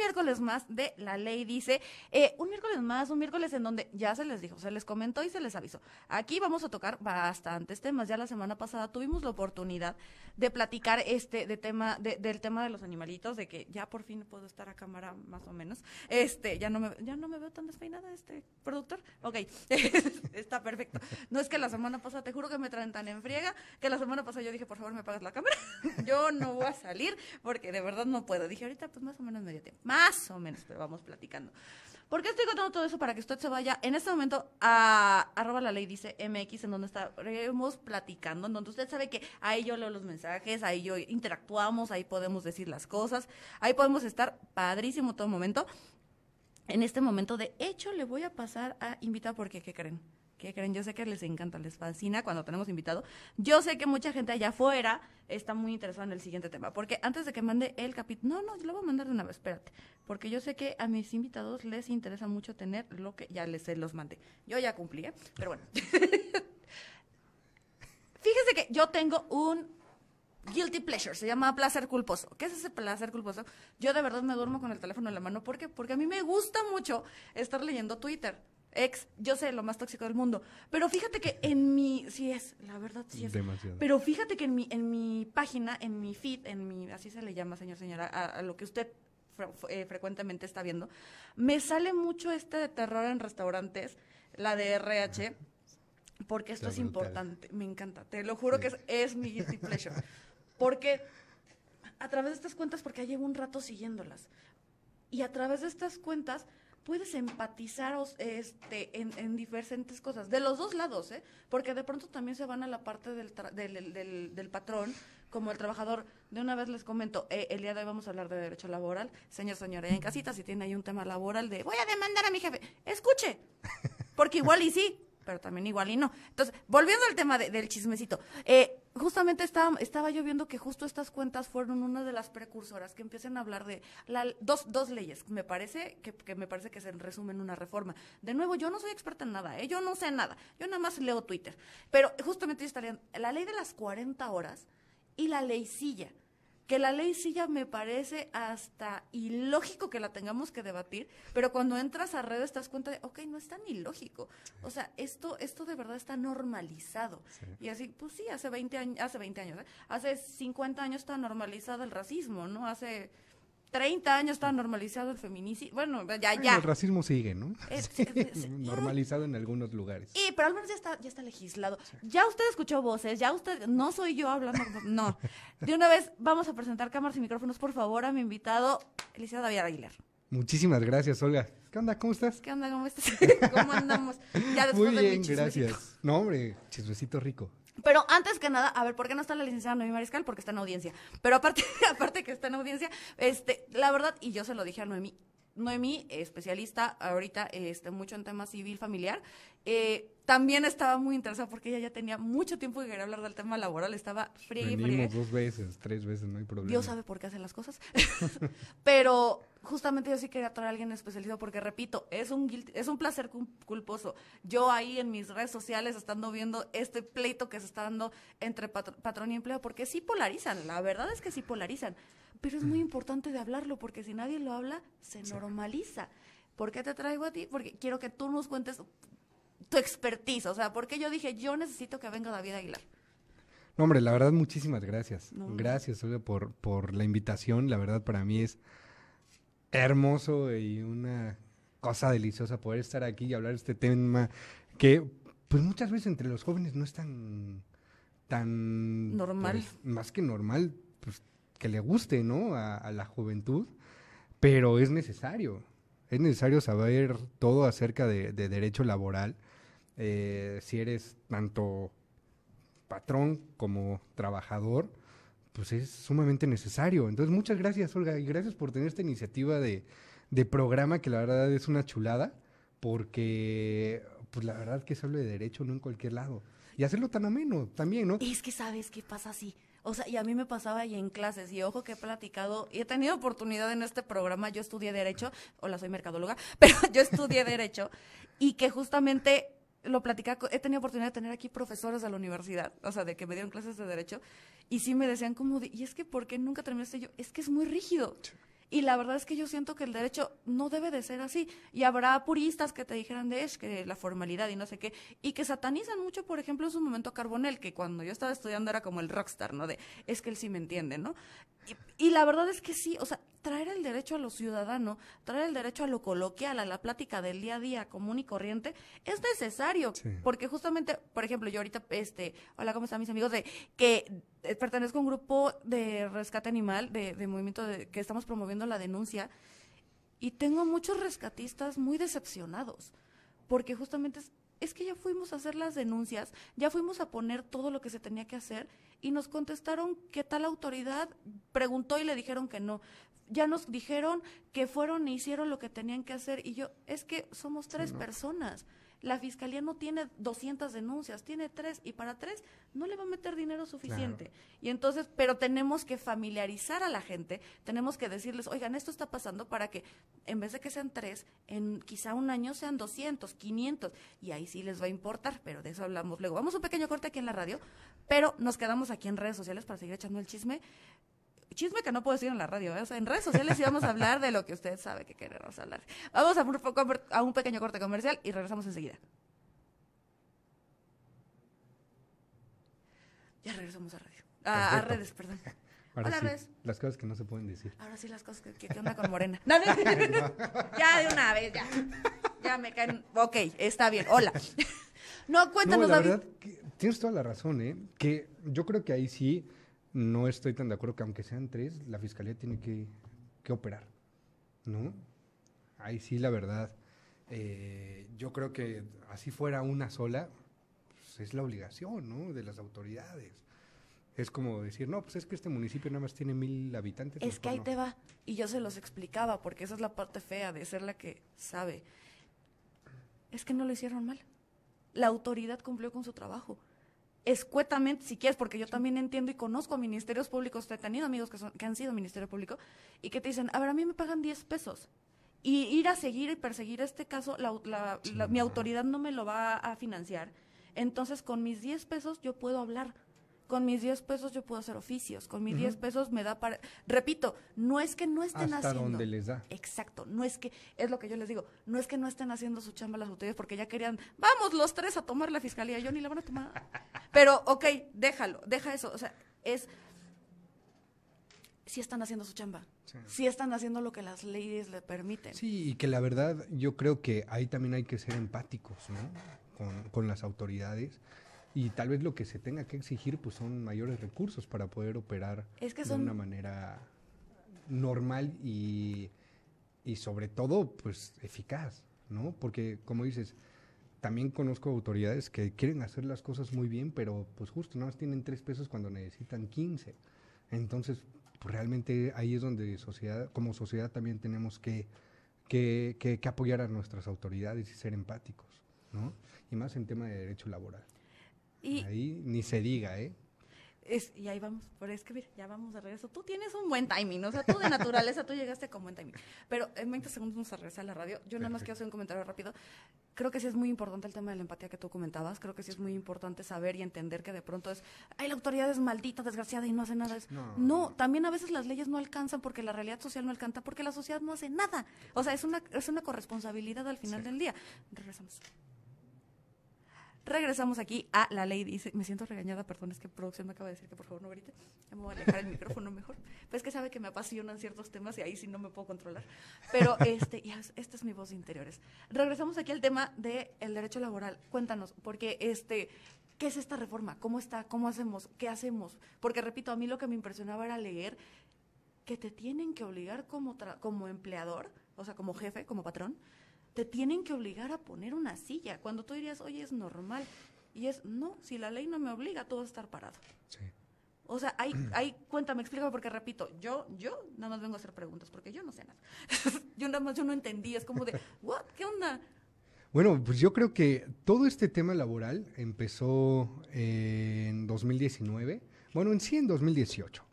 miércoles más de La Ley Dice. Eh, un miércoles más, un miércoles en donde ya se les dijo, se les comentó y se les avisó. Aquí vamos a tocar bastantes temas. Ya la semana pasada tuvimos la oportunidad de platicar este de tema de, del tema de los animalitos, de que ya por fin puedo estar a cámara más o menos. Este, ya no me ya no me veo tan despeinada este productor. Ok. Está perfecto. No es que la semana pasada te juro que me traen tan en friega que la semana pasada yo dije, "Por favor, me pagas la cámara." yo no voy a salir porque de verdad no puedo. Dije, "Ahorita pues más o menos medio tiempo." Más o menos, pero vamos platicando. ¿Por qué estoy contando todo eso? Para que usted se vaya en este momento a arroba la ley dice MX, en donde estaremos platicando, en donde usted sabe que ahí yo leo los mensajes, ahí yo interactuamos, ahí podemos decir las cosas, ahí podemos estar padrísimo todo momento. En este momento, de hecho, le voy a pasar a invitar porque, ¿qué creen? ¿Qué creen? Yo sé que les encanta, les fascina cuando tenemos invitado. Yo sé que mucha gente allá afuera está muy interesada en el siguiente tema. Porque antes de que mande el capítulo, no, no, lo voy a mandar de una vez, espérate. Porque yo sé que a mis invitados les interesa mucho tener lo que ya les los mandé. Yo ya cumplí, ¿eh? Pero bueno. Fíjese que yo tengo un guilty pleasure, se llama placer culposo. ¿Qué es ese placer culposo? Yo de verdad me duermo con el teléfono en la mano. ¿Por qué? Porque a mí me gusta mucho estar leyendo Twitter. Ex, yo sé, lo más tóxico del mundo. Pero fíjate que en mi, sí es, la verdad sí es. Demasiado. Pero fíjate que en mi, en mi página, en mi feed, en mi, así se le llama, señor, señora, a, a lo que usted fre- eh, frecuentemente está viendo, me sale mucho este de terror en restaurantes, la de RH, porque esto Está es brutal. importante, me encanta, te lo juro Sí. que es, es mi guilty pleasure. Porque a través de estas cuentas, porque ya llevo un rato siguiéndolas, y a través de estas cuentas puedes empatizar este, en, en diferentes cosas, de los dos lados, ¿eh? porque de pronto también se van a la parte del, tra- del, del- patrón, como el trabajador. De una vez les comento, eh, el día de hoy vamos a hablar de derecho laboral. Señor, señora, en casita, si tiene ahí un tema laboral de voy a demandar a mi jefe, escuche, porque igual y sí, pero también igual y no. Entonces, volviendo al tema de- del chismecito, eh, justamente estaba, estaba yo viendo que justo estas cuentas fueron una de las precursoras que empiezan a hablar de la- dos, dos leyes, me parece que, que me parece que se resumen una reforma. De nuevo, yo no soy experta en nada, ¿eh? yo no sé nada, yo nada más leo Twitter. Pero justamente estarían la ley de las 40 horas y la ley silla que la ley silla me parece hasta ilógico que la tengamos que debatir, pero cuando entras a redes te das cuenta de, ok, no es tan ilógico. O sea, esto, esto de verdad está normalizado. Y así, pues sí, hace 20 años, hace 20 años, ¿eh? hace 50 años está normalizado el racismo, ¿no? Hace 30 años está normalizado el feminicidio. Bueno, ya, Bueno, ya. El racismo sigue, ¿no? Es- Sí, es- es- normalizado en algunos lugares. Y, pero al menos ya está, ya está legislado. Ya usted escuchó voces, ya usted, no soy yo hablando, no. De una vez vamos a presentar cámaras y micrófonos, por favor, a mi invitado, Eliseo David Aguilar. Muchísimas gracias, Olga. ¿Qué onda? ¿Cómo estás? ¿Qué onda? ¿Cómo estás? ¿Cómo andamos? Ya después Muy de mi bien, gracias. No, hombre, chismecito rico. Pero antes que nada, a ver, ¿por qué no está la licenciada Noemí Mariscal? Porque está en audiencia. Pero aparte, aparte que está en audiencia, este, la verdad, y yo se lo dije a Noemí, Noemí, especialista ahorita este, mucho en temas civil familiar, eh, también estaba muy interesada porque ella ya tenía mucho tiempo que quería hablar del tema laboral, estaba friegue, friegue. Venimos dos veces, tres veces, no hay problema. Dios sabe por qué hacen las cosas. Pero justamente yo sí quería traer a alguien especializado porque, repito, es un, guilty- es un placer cul- culposo. Yo ahí en mis redes sociales estando viendo este pleito que se está dando entre patr- patrón y empleo, porque sí polarizan, la verdad es que sí polarizan. Pero es muy importante de hablarlo porque si nadie lo habla, se normaliza. ¿Por qué te traigo a ti? Porque quiero que tú nos cuentes tu expertise. O sea, porque yo dije, yo necesito que venga David Aguilar. No, hombre, la verdad, muchísimas gracias. No. Gracias, Olga, por, por la invitación. La verdad, para mí es hermoso y una cosa deliciosa poder estar aquí y hablar de este tema que, pues muchas veces entre los jóvenes no es tan, tan... Normal. pues, más que normal, pues que le guste, ¿no? A, la juventud, pero es necesario. Es necesario saber todo acerca de, de derecho laboral. eh, si eres tanto patrón como trabajador, pues es sumamente necesario. Entonces, muchas gracias, Olga, y gracias por tener esta iniciativa de, de programa que la verdad es una chulada, porque pues la verdad que se habla de derecho no en cualquier lado. Y hacerlo tan ameno también, ¿no? Es que sabes qué pasa así. O sea, y a mí me pasaba y en clases, y ojo que he platicado, y he tenido oportunidad en este programa, yo estudié Derecho, hola, soy mercadóloga, pero yo estudié Derecho, y que justamente lo platicaba, he tenido oportunidad de tener aquí profesores de la universidad, o sea, de que me dieron clases de Derecho, y sí me decían como, de, y es que, ¿por qué nunca terminaste yo? Es que es muy rígido. Y la verdad es que yo siento que el derecho no debe de ser así. Y habrá puristas que te dijeran de es que la formalidad y no sé qué, y que satanizan mucho, por ejemplo, en su momento a Carbonell, que cuando yo estaba estudiando era como el rockstar, ¿no? De es que él sí me entiende, ¿no? Y, y la verdad es que sí, o sea, traer el derecho a lo ciudadano, traer el derecho a lo coloquial, a la plática del día a día común y corriente, es necesario. Sí. Porque justamente, por ejemplo, yo ahorita, este, hola, ¿cómo están mis amigos? De que eh, pertenezco a un grupo de rescate animal, de, de movimiento de, que estamos promoviendo la denuncia, y tengo muchos rescatistas muy decepcionados, porque justamente es, es que ya fuimos a hacer las denuncias, ya fuimos a poner todo lo que se tenía que hacer, y nos contestaron que tal autoridad preguntó y le dijeron que no. Ya nos dijeron que fueron e hicieron lo que tenían que hacer, y yo, es que somos tres no. personas. La fiscalía no tiene 200 denuncias, tiene tres y para tres no le va a meter dinero suficiente. Y entonces, pero tenemos que familiarizar a la gente, tenemos que decirles, oigan, esto está pasando para que en vez de que sean tres, en quizá un año sean 200, 500 y ahí sí les va a importar, pero de eso hablamos luego. Vamos a un pequeño corte aquí en la radio, pero nos quedamos aquí en redes sociales para seguir echando el chisme chisme que no puedo decir en la radio, ¿eh? o sea, en redes sociales íbamos a hablar de lo que usted sabe que queremos hablar. Vamos a un, a un pequeño corte comercial y regresamos enseguida. Ya regresamos a radio. A, a redes, perdón. Ahora Hola, sí, redes. las cosas que no se pueden decir. Ahora sí las cosas que, que, que onda con Morena. No, no, ya de una vez, ya. Ya me caen. Ok, está bien. Hola. No, cuéntanos, no, la David. verdad, que tienes toda la razón, ¿eh? Que yo creo que ahí sí no estoy tan de acuerdo que aunque sean tres, la fiscalía tiene que, que operar, ¿no? Ahí sí, la verdad, eh, yo creo que así fuera una sola, pues es la obligación, ¿no? De las autoridades. Es como decir, no, pues es que este municipio nada más tiene mil habitantes. Es que ahí no. te va. Y yo se los explicaba, porque esa es la parte fea de ser la que sabe. Es que no lo hicieron mal. La autoridad cumplió con su trabajo. Escuetamente, si quieres, porque yo también entiendo y conozco a ministerios públicos, he tenido amigos que, son, que han sido ministerio público, y que te dicen, a ver, a mí me pagan 10 pesos. Y ir a seguir y perseguir este caso, la, la, la, mi autoridad no me lo va a financiar. Entonces, con mis 10 pesos yo puedo hablar con mis 10 pesos yo puedo hacer oficios, con mis. 10 pesos me da para... Repito, no es que no estén Hasta haciendo... donde les da. Exacto, no es que, es lo que yo les digo, no es que no estén haciendo su chamba las autoridades porque ya querían, vamos los tres a tomar la fiscalía, yo ni la van a tomar. Pero, ok, déjalo, deja eso, o sea, es... Si están haciendo su chamba, Sí. si están haciendo lo que las leyes le permiten. Sí, y que la verdad yo creo que ahí también hay que ser empáticos, ¿no? Con, con las autoridades. Y tal vez lo que se tenga que exigir pues son mayores recursos para poder operar Es que de son- una manera normal y, y sobre todo pues eficaz, ¿no? Porque como dices, también conozco autoridades que quieren hacer las cosas muy bien, pero pues justo nada más tienen tres pesos cuando necesitan 15. Entonces, pues realmente ahí es donde sociedad, como sociedad también tenemos que, que, que- que apoyar a nuestras autoridades y ser empáticos, ¿no? Y más en tema de derecho laboral. Y, Ahí ni se diga, ¿eh? Es, y ahí vamos, pero es que mira, ya vamos de regreso. Tú tienes un buen timing, o sea, tú de naturaleza, tú llegaste con buen timing. Pero en 20 segundos vamos a regresar a la radio. Yo nada más quiero hacer un comentario rápido. Creo que sí es muy importante el tema de la empatía que tú comentabas. Creo que sí es muy importante saber y entender que de pronto es, ay, la autoridad es maldita, desgraciada y no hace nada. Es- No. no, también a veces las leyes no alcanzan porque la realidad social no alcanza, porque la sociedad no hace nada. O sea, es una, es una corresponsabilidad al final Sí. del día. Regresamos. Regresamos aquí a la ley. Dice, me siento regañada, perdón, es que producción me acaba de decir que por favor no grite. Ya me voy a alejar el micrófono mejor. Pues que sabe que me apasionan ciertos temas y ahí sí no me puedo controlar. Pero este, ya, es- esta es mi voz de interiores. Regresamos aquí al tema del derecho laboral. Cuéntanos, porque este, ¿qué es esta reforma? ¿Cómo está? ¿Cómo hacemos? ¿Qué hacemos? Porque repito, a mí lo que me impresionaba era leer que te tienen que obligar como, tra- como empleador, o sea, como jefe, como patrón, te tienen que obligar a poner una silla. Cuando tú dirías, oye, es normal. Y es, no, si la ley no me obliga, tú vas a estar parado. Sí. O sea, hay, hay, cuéntame, explícame, porque repito, yo, yo nada más vengo a hacer preguntas, porque yo no sé nada. yo nada más, yo no entendí, es como de, ¿what? ¿Qué onda? Bueno, pues yo creo que todo este tema laboral empezó en 2019, bueno, en sí en 2018.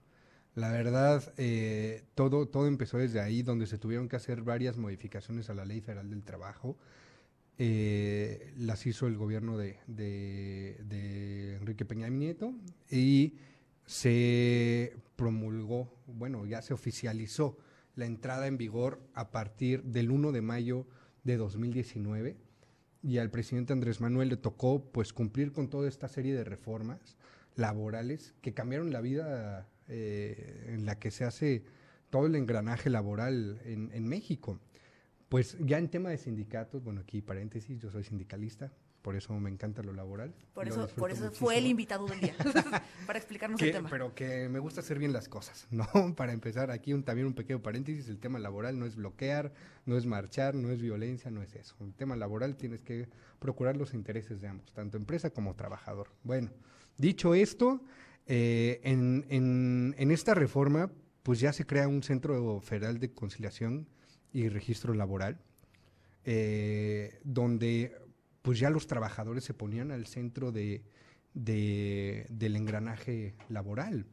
La verdad, eh, todo, todo empezó desde ahí, donde se tuvieron que hacer varias modificaciones a la Ley Federal del Trabajo. Eh, las hizo el gobierno de, de- Enrique Peña Nieto y se promulgó, bueno, ya se oficializó la entrada en vigor a partir del 1 de mayo de 2019 y al presidente Andrés Manuel le tocó pues cumplir con toda esta serie de reformas laborales que cambiaron la vida eh, en la que se hace todo el engranaje laboral en, en México. Pues ya en tema de sindicatos, bueno, aquí paréntesis, yo soy sindicalista, por eso me encanta lo laboral. Por eso, por eso fue el invitado del día, para explicarnos el tema. Pero que me gusta hacer bien las cosas, ¿no? Para empezar, aquí un, también un pequeño paréntesis, el tema laboral no es bloquear, no es marchar, no es violencia, no es eso. El tema laboral tienes que procurar los intereses de ambos, tanto empresa como trabajador. Bueno, dicho esto, eh, en, esta reforma, pues ya se crea un Centro Federal de Conciliación y Registro Laboral, eh, donde pues ya los trabajadores se ponían al centro de, del engranaje laboral.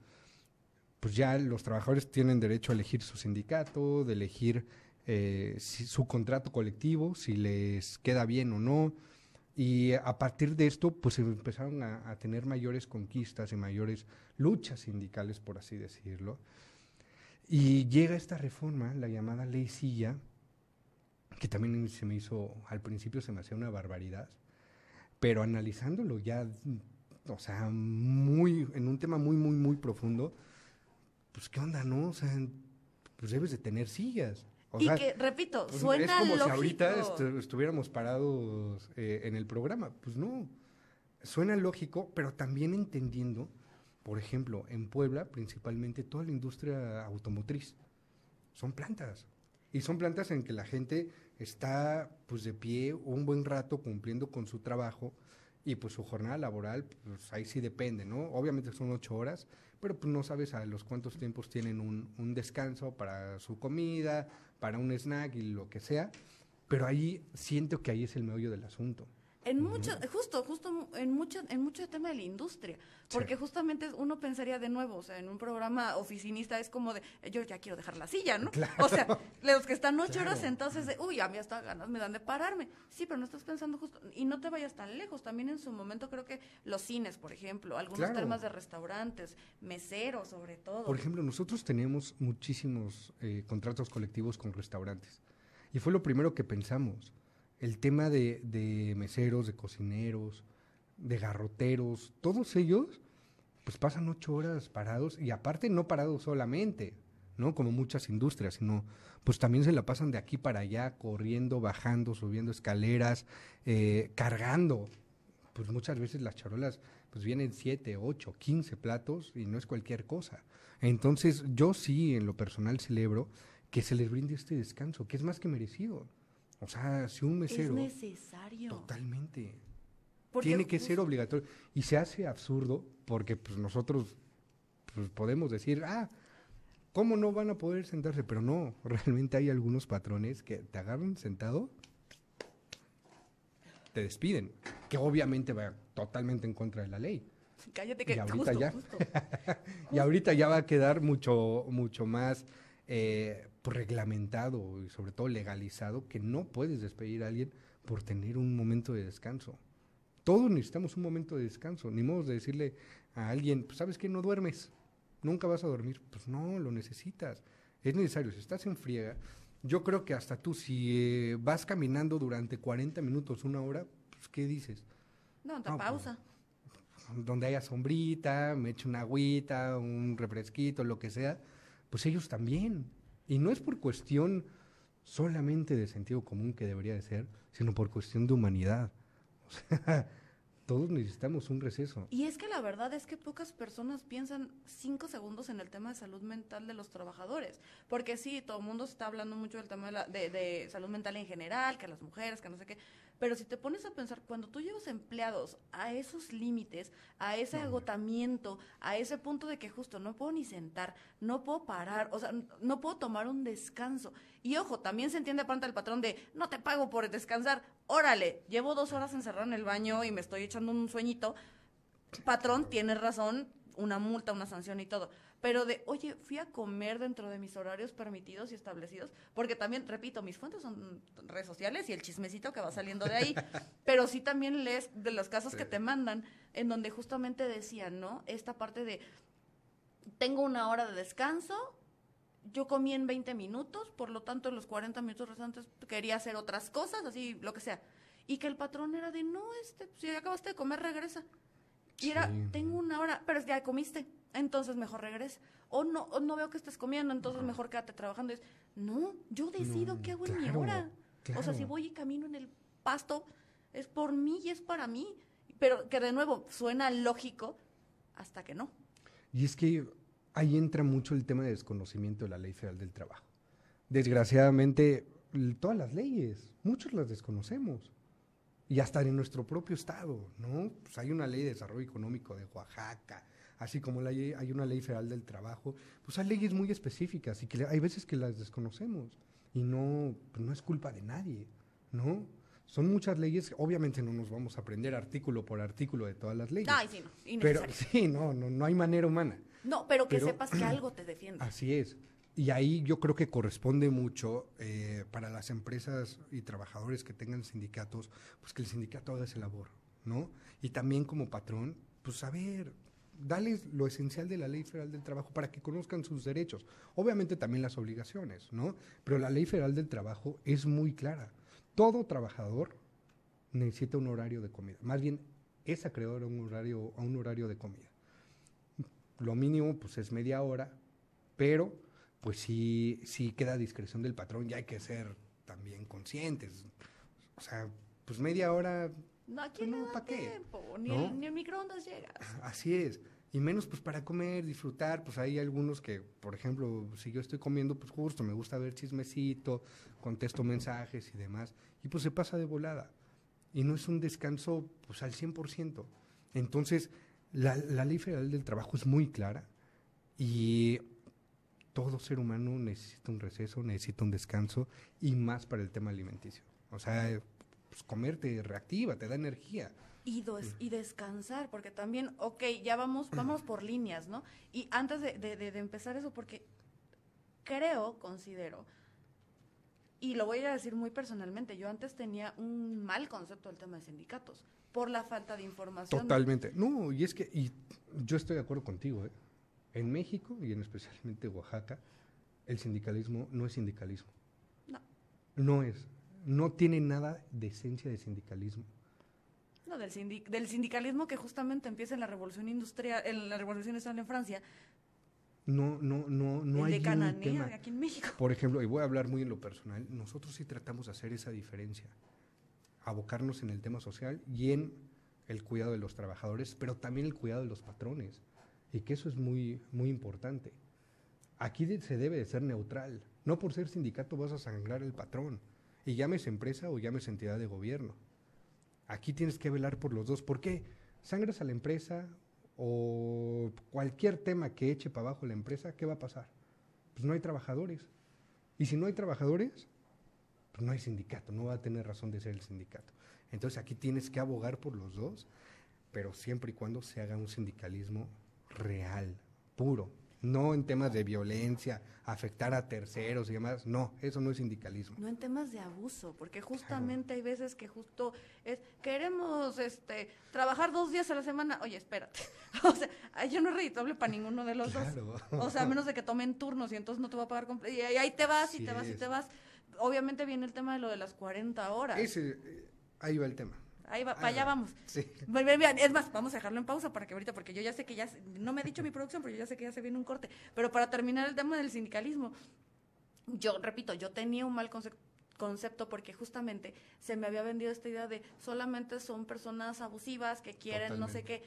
Pues ya los trabajadores tienen derecho a elegir su sindicato, de elegir eh, su contrato colectivo, si les queda bien o no. Y a partir de esto, pues empezaron a, tener mayores conquistas y mayores luchas sindicales, por así decirlo. Y llega esta reforma, la llamada ley Silla, que también se me hizo, al principio se me hacía una barbaridad, pero analizándolo ya, o sea, muy, en un tema muy, muy, muy profundo, pues qué onda, ¿no? O sea, pues debes de tener sillas. O y que, repito, pues, suena Es como si ahorita estuviéramos parados eh, en el programa. Pues no, suena lógico, pero también entendiendo, por ejemplo, en Puebla, principalmente toda la industria automotriz, son plantas. Y son plantas en que la gente está pues de pie un buen rato cumpliendo con su trabajo y pues su jornada laboral, pues ahí sí depende, ¿no? Obviamente son ocho horas, pero pues no sabes a los cuántos tiempos tienen un, un descanso para su comida, para un snack y lo que sea, pero ahí siento que ahí es el meollo del asunto. En mucho, justo, justo en mucho, en mucho tema de la industria, porque justamente uno pensaría de nuevo, o sea, en un programa oficinista es como de, yo ya quiero dejar la silla, ¿no? O sea, los que están ocho horas sentados de, uy, a mí hasta ganas me dan de pararme. Sí, pero no estás pensando justo, y no te vayas tan lejos, también en su momento creo que los cines, por ejemplo, algunos temas de restaurantes, meseros sobre todo. Por ejemplo, nosotros tenemos muchísimos eh, contratos colectivos con restaurantes, y fue lo primero que pensamos el tema de, de, meseros, de cocineros, de garroteros, todos ellos, pues pasan ocho horas parados y aparte no parados solamente, ¿no? Como muchas industrias, sino pues también se la pasan de aquí para allá, corriendo, bajando, subiendo escaleras, eh, cargando. Pues muchas veces las charolas pues vienen siete, ocho, quince platos y no es cualquier cosa. Entonces yo sí en lo personal celebro que se les brinde este descanso, que es más que merecido. O sea, si un mesero... Es necesario. Totalmente. Tiene que ser obligatorio. Y se hace absurdo porque pues nosotros pues, podemos decir, ah, ¿cómo no van a poder sentarse? Pero no, realmente hay algunos patrones que te agarran sentado, te despiden, que obviamente va totalmente en contra de la ley. Cállate que y ahorita ya, y ahorita ya va a quedar mucho, mucho más eh, pues, reglamentado y sobre todo legalizado que no puedes despedir a alguien por tener un momento de descanso. Todos necesitamos un momento de descanso. Ni modo de decirle a alguien, pues, sabes que no duermes, nunca vas a dormir. Pues no, lo necesitas. Es necesario. Si estás en friega, yo creo que hasta tú, si eh, vas caminando durante 40 minutos, una hora, pues ¿qué dices? No, te pausa. Pues, donde haya sombrita, me eche una agüita, un refresquito, lo que sea, pues ellos también. Y no es por cuestión solamente de sentido común que debería de ser, sino por cuestión de humanidad. todos necesitamos un receso. Y es que la verdad es que pocas personas piensan cinco segundos en el tema de salud mental de los trabajadores. Porque sí, todo el mundo está hablando mucho del tema de, la, de, de salud mental en general, que las mujeres, que no sé qué. Pero si te pones a pensar, cuando tú llevas empleados a esos límites, a ese agotamiento, a ese punto de que justo no puedo ni sentar, no puedo parar, o sea, no puedo tomar un descanso. Y ojo, también se entiende aparte el patrón de, no te pago por descansar, órale, llevo dos horas encerrado en el baño y me estoy echando un sueñito. Patrón, tienes razón, una multa, una sanción y todo pero de, oye, fui a comer dentro de mis horarios permitidos y establecidos, porque también, repito, mis fuentes son redes sociales y el chismecito que va saliendo de ahí, pero sí también lees de los casos que te mandan, en donde justamente decían, ¿no? Esta parte de, tengo una hora de descanso, yo comí en 20 minutos, por lo tanto en los 40 minutos restantes quería hacer otras cosas, así, lo que sea. Y que el patrón era de, no, este, si acabaste de comer, regresa. Y era, tengo una hora, pero ya comiste, entonces mejor regresa. O no, no veo que estés comiendo, entonces mejor quédate trabajando. es, no, yo decido qué hago en mi hora. O sea, si voy y camino en el pasto, es por mí y es para mí. Pero que de nuevo suena lógico hasta que no. Y es que ahí entra mucho el tema de desconocimiento de la ley federal del trabajo. Desgraciadamente, todas las leyes, muchos las desconocemos. Y hasta en nuestro propio estado, ¿no? Pues hay una ley de desarrollo económico de Oaxaca, así como la hay una ley federal del trabajo, pues hay leyes muy específicas y que hay veces que las desconocemos y no, pues no es culpa de nadie, ¿no? Son muchas leyes, obviamente no nos vamos a aprender artículo por artículo de todas las leyes. Ay, sí, no, pero sí, no, no, no hay manera humana. No, pero que sepas que algo te defiende. Así es. Y ahí yo creo que corresponde mucho eh, para las empresas y trabajadores que tengan sindicatos, pues que el sindicato haga esa labor, ¿no? Y también como patrón, pues saber, darles lo esencial de la Ley Federal del Trabajo para que conozcan sus derechos. Obviamente también las obligaciones, ¿no? Pero la Ley Federal del Trabajo es muy clara. Todo trabajador necesita un horario de comida. Más bien, es acreedor a un horario, a un horario de comida. Lo mínimo, pues, es media hora, pero pues sí, sí queda a discreción del patrón y hay que ser también conscientes. O sea, pues media hora... No, aquí pues, no, ¿para qué? Ni, el, ni el microondas llega. Así es. Y menos pues para comer, disfrutar, pues hay algunos que, por ejemplo, si yo estoy comiendo, pues justo me gusta ver chismecito, contesto mensajes y demás, y pues se pasa de volada. Y no es un descanso pues al 100%. Entonces, la, la ley federal del trabajo es muy clara y todo ser humano necesita un receso, necesita un descanso y más para el tema alimenticio. O sea, pues comer te reactiva, te da energía. Y, y descansar, porque también, ok, ya vamos, vamos por líneas, ¿no? Y antes de, de, empezar eso, porque creo, considero, y lo voy a decir muy personalmente, yo antes tenía un mal concepto del tema de sindicatos, por la falta de información. Totalmente. No, y es que, y yo estoy de acuerdo contigo, ¿eh? En México y en especialmente Oaxaca, el sindicalismo no es sindicalismo. No. No es. No tiene nada de esencia de sindicalismo. No, del, del sindicalismo que justamente empieza en la revolución industrial, en la revolución industrial en Francia. No, no, no, no hay de Cananea, aquí en México. Por ejemplo, y voy a hablar muy en lo personal, nosotros sí tratamos de hacer esa diferencia, abocarnos en el tema social y en el cuidado de los trabajadores, pero también el cuidado de los patrones y que eso es muy, muy importante. Aquí se debe de ser neutral. No por ser sindicato vas a sangrar el patrón. Y llames empresa o llames entidad de gobierno. Aquí tienes que velar por los dos. ¿Por qué? Sangras a la empresa o cualquier tema que eche para abajo la empresa, ¿qué va a pasar? Pues no hay trabajadores. Y si no hay trabajadores, pues no hay sindicato, no va a tener razón de ser el sindicato. Entonces aquí tienes que abogar por los dos, pero siempre y cuando se haga un sindicalismo real, puro, no en temas de violencia, afectar a terceros y demás, no, eso no es sindicalismo. No en temas de abuso, porque justamente hay veces que justo es, queremos este trabajar dos días a la semana, oye, espérate, o sea, yo no es reditable para ninguno de los dos, o sea, a menos de que tomen turnos y entonces no te va a pagar y ahí te vas y te vas y te vas, obviamente viene el tema de lo de las 40 horas. Ese, eh, ahí va el tema. Ahí va, para allá vamos. Sí. Es más, vamos a dejarlo en pausa para que ahorita, porque yo ya sé que ya, no me ha dicho mi producción, pero yo ya sé que ya se viene un corte. Pero para terminar el tema del sindicalismo, yo repito, yo tenía un mal concepto porque justamente se me había vendido esta idea de solamente son personas abusivas que quieren no sé qué.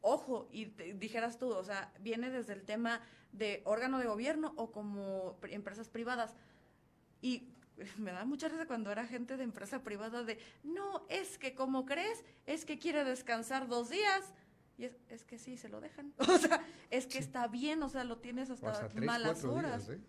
Ojo, y dijeras tú, o sea, viene desde el tema de órgano de gobierno o como empresas privadas. Y me da mucha risa cuando era gente de empresa privada de, no, es que como crees, es que quiere descansar dos días. Y es, es que sí, se lo dejan. O sea, es que está bien, o sea, lo tienes hasta, malas horas. ¿eh?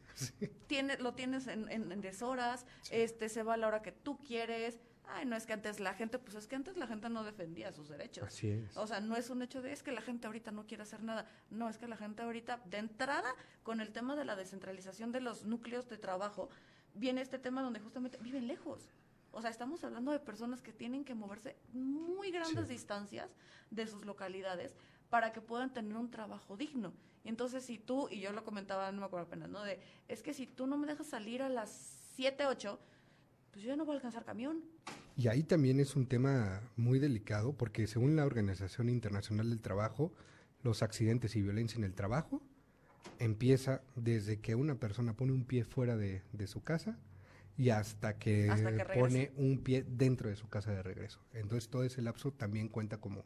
Tiene, lo tienes en, en, deshoras, este, se va a la hora que tú quieres. Ay, no es que antes la gente, pues es que antes la gente no defendía sus derechos. Así es. O sea, no es un hecho de es que la gente ahorita no quiere hacer nada. No, es que la gente ahorita, de entrada, con el tema de la descentralización de los núcleos de trabajo, viene este tema donde justamente viven lejos. O sea, estamos hablando de personas que tienen que moverse muy grandes distancias de sus localidades para que puedan tener un trabajo digno. Entonces si tú, y yo lo comentaba, no me acuerdo apenas, ¿no? De, es que si tú no me dejas salir a las 7, 8, pues yo ya no voy a alcanzar camión. Y ahí también es un tema muy delicado porque según la Organización Internacional del Trabajo, los accidentes y violencia en el trabajo empieza desde que una persona pone un pie fuera de, de su casa y hasta que, Hasta que pone un pie dentro de su casa de regreso. Entonces todo ese lapso también cuenta como,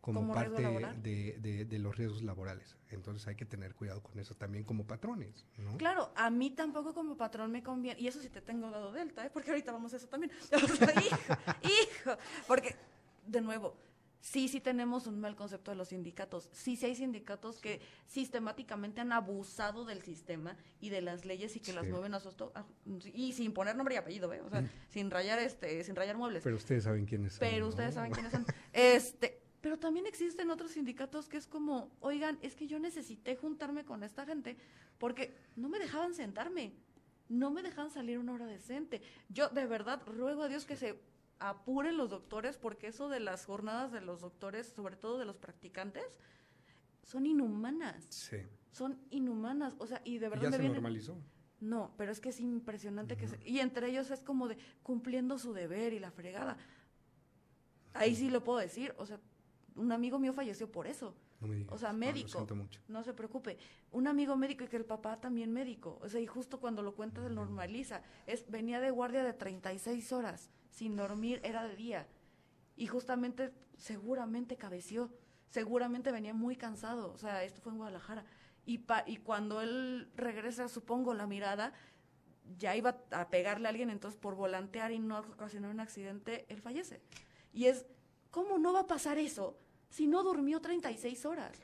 como, parte de, de- de los riesgos laborales. Entonces hay que tener cuidado con eso también como patrones, ¿no? Claro, a mí tampoco como patrón me conviene, y eso sí te tengo dado delta, ¿eh? porque ahorita vamos a eso también. Hijo, porque, de nuevo, sí, sí tenemos un mal concepto de los sindicatos. Sí, sí hay sindicatos que sistemáticamente han abusado del sistema y de las leyes y que las mueven a su y sin poner nombre y apellido, ¿eh? O sea, sin rayar este, sin rayar muebles. Pero ustedes saben quiénes son. Pero ¿no? ustedes saben quiénes son. Este, pero también existen otros sindicatos que es como, oigan, es que yo necesité juntarme con esta gente porque no me dejaban sentarme, no me dejaban salir una hora decente. Yo de verdad ruego a Dios que se apuren los doctores porque eso de las jornadas de los doctores, sobre todo de los practicantes, son inhumanas, Sí. son inhumanas, o sea, y de verdad ya me se vienen- normalizó. no, pero es que es impresionante que se, y entre ellos es como de cumpliendo su deber y la fregada. Ahí sí lo puedo decir, o sea, un amigo mío falleció por eso. No me digas. O sea, No, médico. siento mucho. No se preocupe. Un amigo médico y que el papá también médico. O sea, y justo cuando lo cuenta se normaliza. Es, venía de guardia de 36 horas, sin dormir, era de día. Y justamente, seguramente cabeció. Seguramente venía muy cansado. O sea, esto fue en Guadalajara. Y, pa- y cuando él regresa, supongo, la mirada, ya iba a pegarle a alguien, entonces por volantear y no ocasionar un accidente, él fallece. Y es, ¿cómo no va a pasar eso si no durmió 36 horas?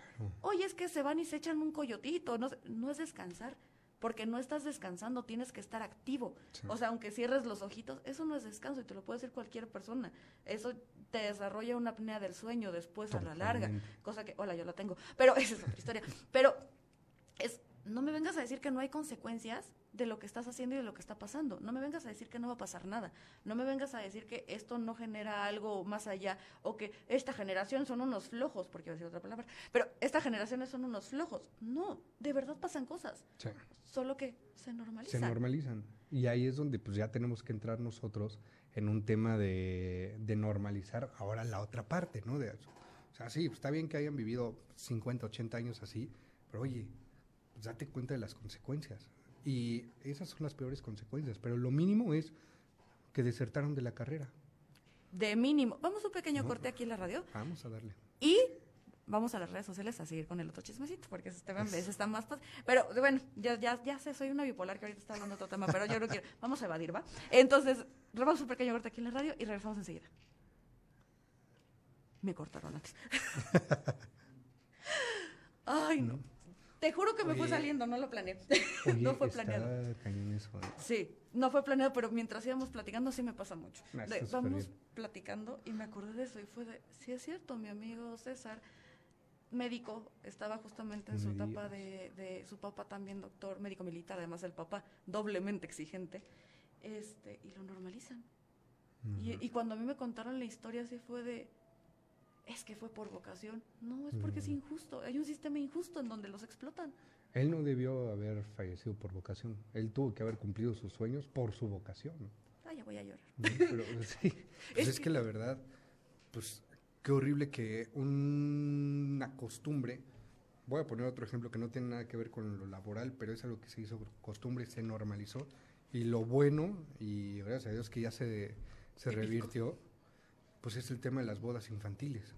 Oye, es que se van y se echan un coyotito, no, no es descansar, porque no estás descansando, tienes que estar activo. Sí. O sea, aunque cierres los ojitos, eso no es descanso y te lo puede decir cualquier persona. Eso te desarrolla una apnea del sueño después a la larga, cosa que, hola, yo la tengo, pero esa es otra historia. Pero es, no me vengas a decir que no hay consecuencias de lo que estás haciendo y de lo que está pasando. No me vengas a decir que no va a pasar nada. No me vengas a decir que esto no genera algo más allá o que esta generación son unos flojos, porque iba a decir otra palabra, pero esta generación son unos flojos. No, de verdad pasan cosas, Sí. solo que se se normalizan. normalizan. Y ahí es donde pues ya tenemos que entrar nosotros en un tema de, de normalizar ahora la otra parte, ¿no? De, o sea, sí, está bien que hayan vivido 50, 80 años así, pero oye, pues date cuenta de las consecuencias. Y esas son las peores consecuencias, pero lo mínimo es que desertaron de la carrera. De mínimo. Vamos a un pequeño No. corte aquí en la radio Vamos a darle. y vamos a las redes sociales a seguir con el otro chismecito, porque ese tema está más fácil. Pero bueno, ya, ya, ya sé, soy una bipolar que ahorita está hablando de otro tema, pero yo no quiero. Vamos a evadir, ¿va? Entonces, vamos un pequeño corte aquí en la radio y regresamos enseguida. Me cortaron antes. Ay, no. Te juro que me fue saliendo, no lo planeé. Oye, no fue está planeado. cañón eso, ¿eh? Sí, no fue planeado, pero mientras íbamos platicando sí me pasa mucho. Ah, De- vamos bien. platicando y me acordé de eso y fue de, sí es cierto, mi amigo César, médico, estaba justamente en su me etapa de, de su papá también doctor, médico militar, además el papá, doblemente exigente, este, y lo normalizan. Y, y cuando a mí me contaron la historia así fue de, es que fue por vocación. No, es porque es No. injusto, hay un sistema injusto en donde los explotan. Él no debió haber fallecido por vocación. Él tuvo que haber cumplido sus sueños por su vocación. Ay, ya voy a llorar. ¿no? Pero sí, pues Es que la verdad, pues qué horrible que una costumbre, voy a poner otro ejemplo que no tiene nada que ver con lo laboral, pero es algo que se hizo costumbre, se normalizó. Y lo bueno, y gracias a Dios que ya se, se revirtió, pues es el tema de las bodas infantiles.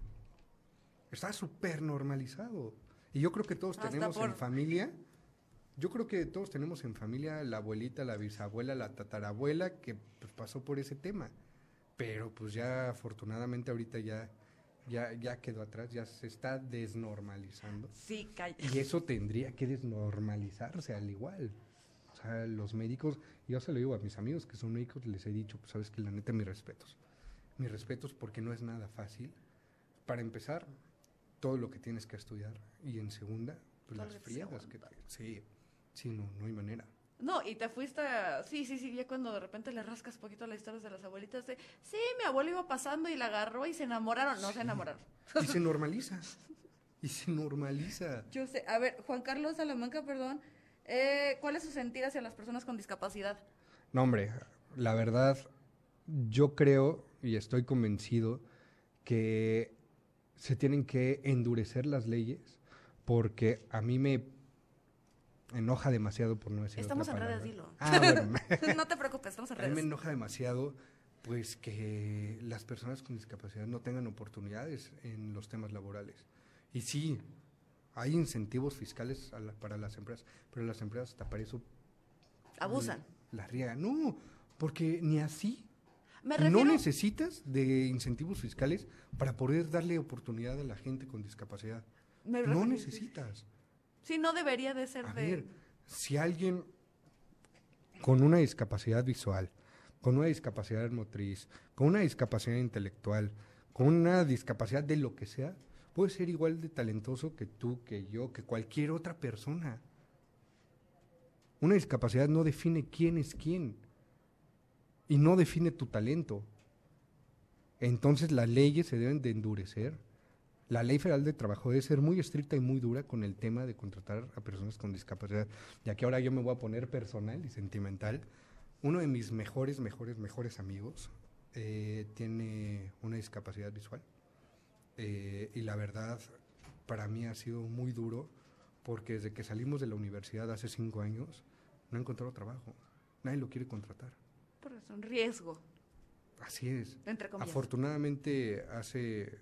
Está súper normalizado. Y yo creo que todos Hasta tenemos por- en familia, yo creo que todos tenemos en familia la abuelita, la bisabuela, la tatarabuela que pues, pasó por ese tema. Pero pues ya afortunadamente ahorita ya, ya, ya quedó atrás, ya se está desnormalizando. Sí, calla. Y eso tendría que desnormalizarse al igual. O sea, los médicos, yo se lo digo a mis amigos que son médicos, les he dicho, pues sabes que la neta, mis respetos. Mis respetos porque no es nada fácil. Para empezar, todo lo que tienes que estudiar. Y en segunda, pues las friegas que te-. Sí, sí, no, no hay manera. No, y te fuiste, a- sí, sí, sí, ya cuando de repente le rascas poquito las historias de las abuelitas de, sí, mi abuelo iba pasando y la agarró y se enamoraron. No se enamoraron. Y se normaliza. y se normaliza. Yo sé. A ver, Juan Carlos Salamanca, perdón. Eh, ¿Cuál es su sentir hacia las personas con discapacidad? No, hombre, la verdad, yo creo y estoy convencido que se tienen que endurecer las leyes porque a mí me enoja demasiado por no decir Estamos otra en redes, dilo. Ah, bueno. no te preocupes, estamos en A mí me redes. enoja demasiado pues que las personas con discapacidad no tengan oportunidades en los temas laborales. Y sí, hay incentivos fiscales a la- para las empresas, pero las empresas hasta para eso Abusan. la riegan. No, porque ni así. Me No necesitas de incentivos fiscales para poder darle oportunidad a la gente con discapacidad. me No necesitas. Sí, no debería de ser A de... ver, si alguien con una discapacidad visual, con una discapacidad motriz, con una discapacidad intelectual, con una discapacidad de lo que sea, puede ser igual de talentoso que tú, que yo, que cualquier otra persona. Una discapacidad no define quién es quién y no define tu talento. Entonces las leyes se deben de endurecer. La ley federal de trabajo debe ser muy estricta y muy dura con el tema de contratar a personas con discapacidad. Ya que ahora yo me voy a poner personal y sentimental. Uno de mis mejores, mejores, mejores amigos eh, tiene una discapacidad visual. Eh, y la verdad, para mí ha sido muy duro porque desde que salimos de la universidad hace cinco años, no ha encontrado trabajo. Nadie lo quiere contratar. Eso, un riesgo, Así es. entre comillas. Afortunadamente, hace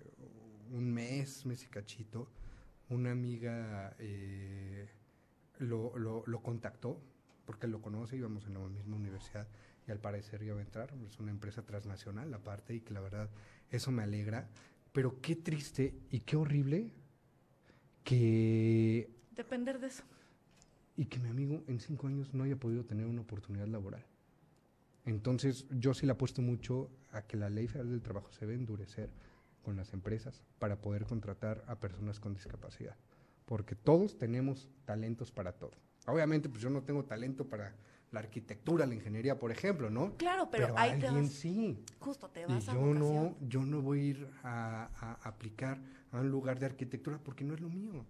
un mes, mes y cachito, una amiga eh, lo, lo- lo contactó, porque lo conoce, íbamos en la misma universidad, y al parecer iba a entrar. Es una empresa transnacional, aparte, y que la verdad, eso me alegra. Pero qué triste y qué horrible que Depender de eso. y que mi amigo en cinco años no haya podido tener una oportunidad laboral. Entonces, yo sí le apuesto mucho a que la ley federal del trabajo se debe endurecer con las empresas para poder contratar a personas con discapacidad. Porque todos tenemos talentos para todo. Obviamente, pues yo no tengo talento para la arquitectura, la ingeniería, por ejemplo, ¿no? Claro, pero, ahí te alguien vas, sí. justo te vas a yo no, yo no voy a ir a, a aplicar a un lugar de arquitectura porque no es lo mío.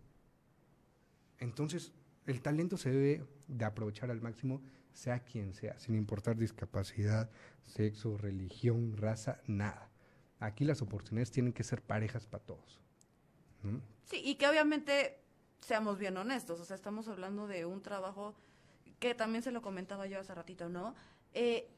Entonces, el talento se debe de aprovechar al máximo, sea quien sea, sin importar discapacidad, sexo, religión, raza, nada. Aquí las oportunidades tienen que ser parejas para todos. ¿no? Sí, y que obviamente seamos bien honestos, o sea, estamos hablando de un trabajo que también se lo comentaba yo hace ratito, ¿no? Eh,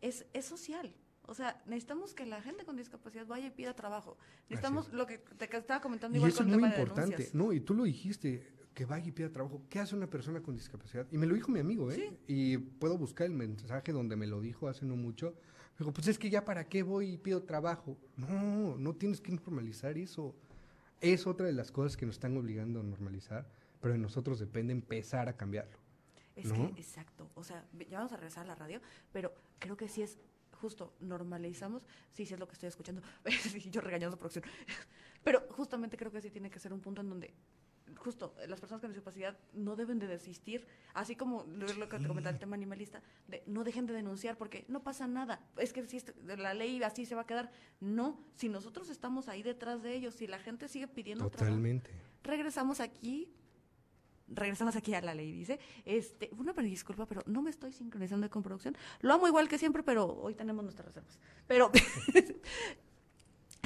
es, es social. O sea, necesitamos que la gente con discapacidad vaya y pida trabajo. Necesitamos es. lo que te estaba comentando Y igual eso con es el muy tema importante. No, y tú lo dijiste, que vaya y pida trabajo. ¿Qué hace una persona con discapacidad? Y me lo dijo mi amigo, ¿eh? Sí. Y puedo buscar el mensaje donde me lo dijo hace no mucho. Dijo, pues es que ya para qué voy y pido trabajo. No, no tienes que normalizar eso. Es otra de las cosas que nos están obligando a normalizar, pero de nosotros depende empezar a cambiarlo. Es ¿no? que, exacto. O sea, ya vamos a regresar a la radio, pero creo que sí es justo, normalizamos, sí, sí es lo que estoy escuchando, yo regañando producción, pero justamente creo que sí tiene que ser un punto en donde justo las personas con discapacidad no deben de desistir, así como lo, lo que te comentaba el tema animalista, de no dejen de denunciar porque no pasa nada, es que si la ley así se va a quedar, no, si nosotros estamos ahí detrás de ellos, si la gente sigue pidiendo trabajo, Totalmente. regresamos aquí. Regresamos aquí a la ley, dice. Este, una pero disculpa, pero no me estoy sincronizando con producción. Lo amo igual que siempre, pero hoy tenemos nuestras reservas. Pero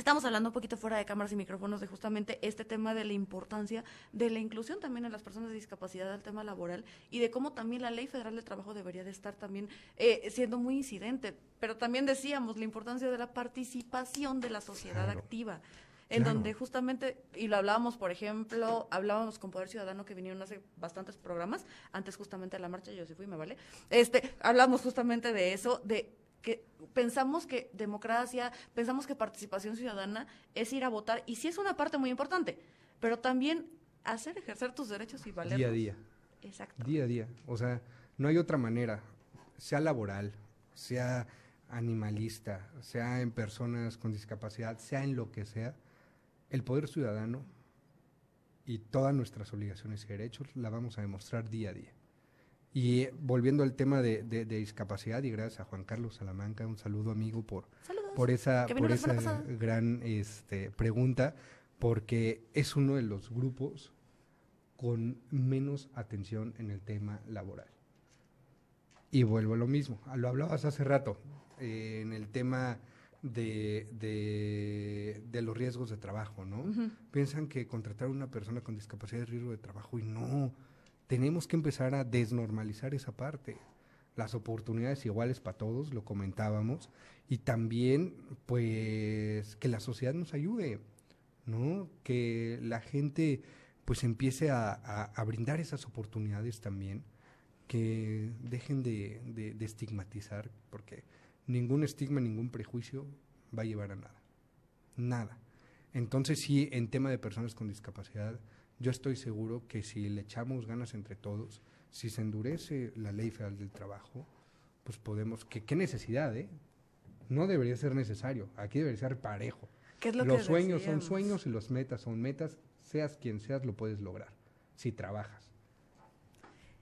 estamos hablando un poquito fuera de cámaras y micrófonos de justamente este tema de la importancia de la inclusión también en las personas de discapacidad al tema laboral y de cómo también la ley federal de trabajo debería de estar también eh, siendo muy incidente. Pero también decíamos la importancia de la participación de la sociedad Claro. activa en Claro. donde justamente, y lo hablábamos, por ejemplo, hablábamos con Poder Ciudadano que vinieron hace bastantes programas, antes justamente de la marcha, yo sí fui, me vale, este, hablamos justamente de eso, de que pensamos que democracia, pensamos que participación ciudadana es ir a votar, y sí es una parte muy importante, pero también hacer ejercer tus derechos y valer. Día a día. Exacto. Día a día. O sea, no hay otra manera, sea laboral, sea animalista, sea en personas con discapacidad, sea en lo que sea, el poder ciudadano y todas nuestras obligaciones y derechos la vamos a demostrar día a día. Y eh, volviendo al tema de, de- de discapacidad, y gracias a Juan Carlos Salamanca, un saludo amigo por, Saludos. por esa, por esa gran este, pregunta, porque es uno de los grupos con menos atención en el tema laboral. Y vuelvo a lo mismo, lo hablabas hace rato, eh, en el tema de, de, los riesgos de trabajo, ¿no? Piensan que contratar a una persona con discapacidad es riesgo de trabajo y no, tenemos que empezar a desnormalizar esa parte. Las oportunidades iguales para todos, lo comentábamos, y también, pues, que la sociedad nos ayude, ¿no? Que la gente, pues, empiece a, brindar esas oportunidades también que dejen de, de, estigmatizar, porque ningún estigma, ningún prejuicio va a llevar a nada. Nada. Entonces sí, en tema de personas con discapacidad, yo estoy seguro que si le echamos ganas entre todos, si se endurece la ley federal del trabajo, pues podemos, que qué necesidad, ¿eh? No debería ser necesario, aquí debería ser parejo. los sueños son sueños y los metas son metas, seas quien seas, lo puedes lograr, si trabajas.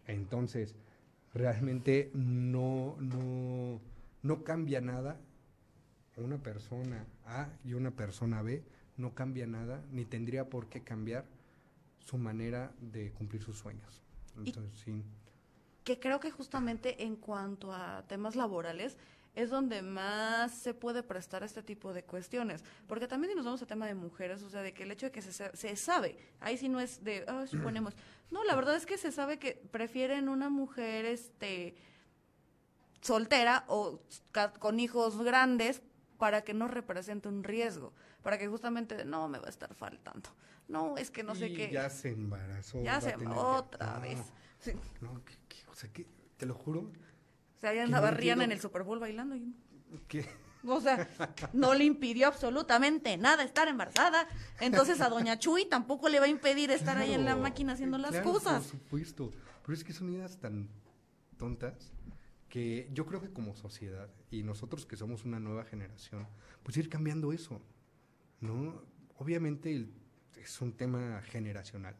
Entonces, realmente no, no, no cambia nada. Una persona A y una persona B no cambia nada, ni tendría por qué cambiar su manera de cumplir sus sueños. Entonces, sí. Que creo que justamente en cuanto a temas laborales, es donde más se puede prestar este tipo de cuestiones. Porque también si nos vamos a tema de mujeres, o sea, de que el hecho de que se, se sabe, ahí sí no es de, ah, suponemos, no, la verdad es que se sabe que prefieren una mujer, este, soltera o con hijos grandes para que no represente un riesgo, para que justamente no me va a estar faltando. No, es que no sé qué. Ya se embarazó. Ya se otra vez. No, o sea, que, te lo juro, o sea, ahí andaba Rihanna en el Super Bowl bailando. Y... ¿Qué? O sea, no le impidió absolutamente nada estar embarazada. Entonces a Doña Chuy tampoco le va a impedir estar ahí en la máquina haciendo las cosas. Por supuesto. Pero es que son ideas tan tontas que yo creo que como sociedad y nosotros que somos una nueva generación, pues ir cambiando eso. ¿No? Obviamente es un tema generacional.